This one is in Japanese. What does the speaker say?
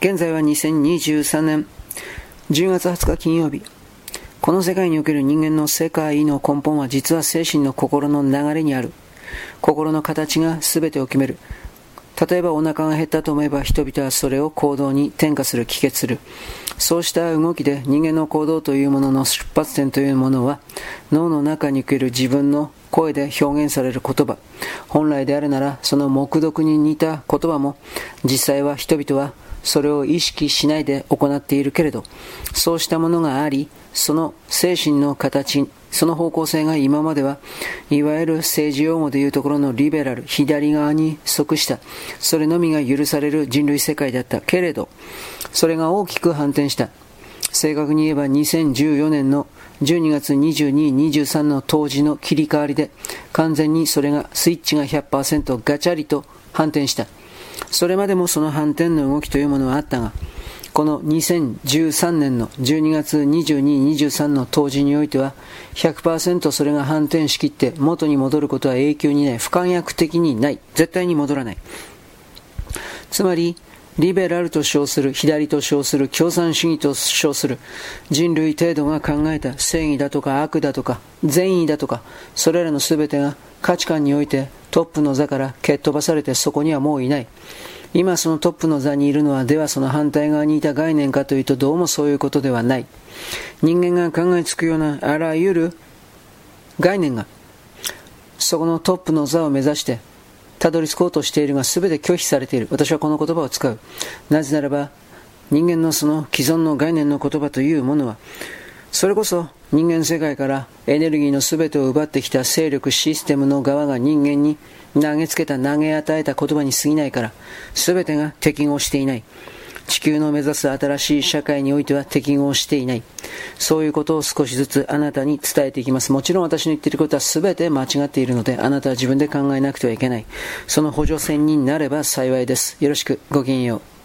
現在は2023年10月20日金曜日。この世界における人間の世界の根本は実は精神の心の流れにある。心の形が全てを決める。例えばお腹が減ったと思えば人々はそれを行動に転化する、帰結する。そうした動きで人間の行動というものの出発点というものは脳の中における自分の声で表現される言葉。本来であるならその目読に似た言葉も実際は人々はそれを意識しないで行っているけれど、そうしたものがあり、その精神の形、その方向性が今までは、いわゆる政治用語でいうところのリベラル、左側に即した、それのみが許される人類世界だったけれど、それが大きく反転した。正確に言えば2014年の12月22、23の当時の切り替わりで、完全にそれがスイッチが100%ガチャリと反転した。それまでもその反転の動きというものはあったが、この2013年の12月22、23の当時においては100%それが反転しきって元に戻ることは永久にない。不可逆的にない。絶対に戻らない。つまり、リベラルと称する、左と称する、共産主義と称する、人類程度が考えた正義だとか悪だとか、善意だとか、それらの全てが価値観においてトップの座から蹴っ飛ばされてそこにはもういない。今そのトップの座にいるのは、ではその反対側にいた概念かというと、どうもそういうことではない。人間が考えつくようなあらゆる概念が、そこのトップの座を目指して、たどり着こうとしているが全て拒否されている。私はこの言葉を使う。なぜならば、人間のその既存の概念の言葉というものは、それこそ人間世界からエネルギーの全てを奪ってきた勢力システムの側が人間に投げつけた投げ与えた言葉に過ぎないから、全てが適合していない。地球の目指す新しい社会においては適合していない。そういうことを少しずつあなたに伝えていきます。もちろん私の言っていることは全て間違っているので、あなたは自分で考えなくてはいけない。その補助線になれば幸いです。よろしく、ごきげんよう。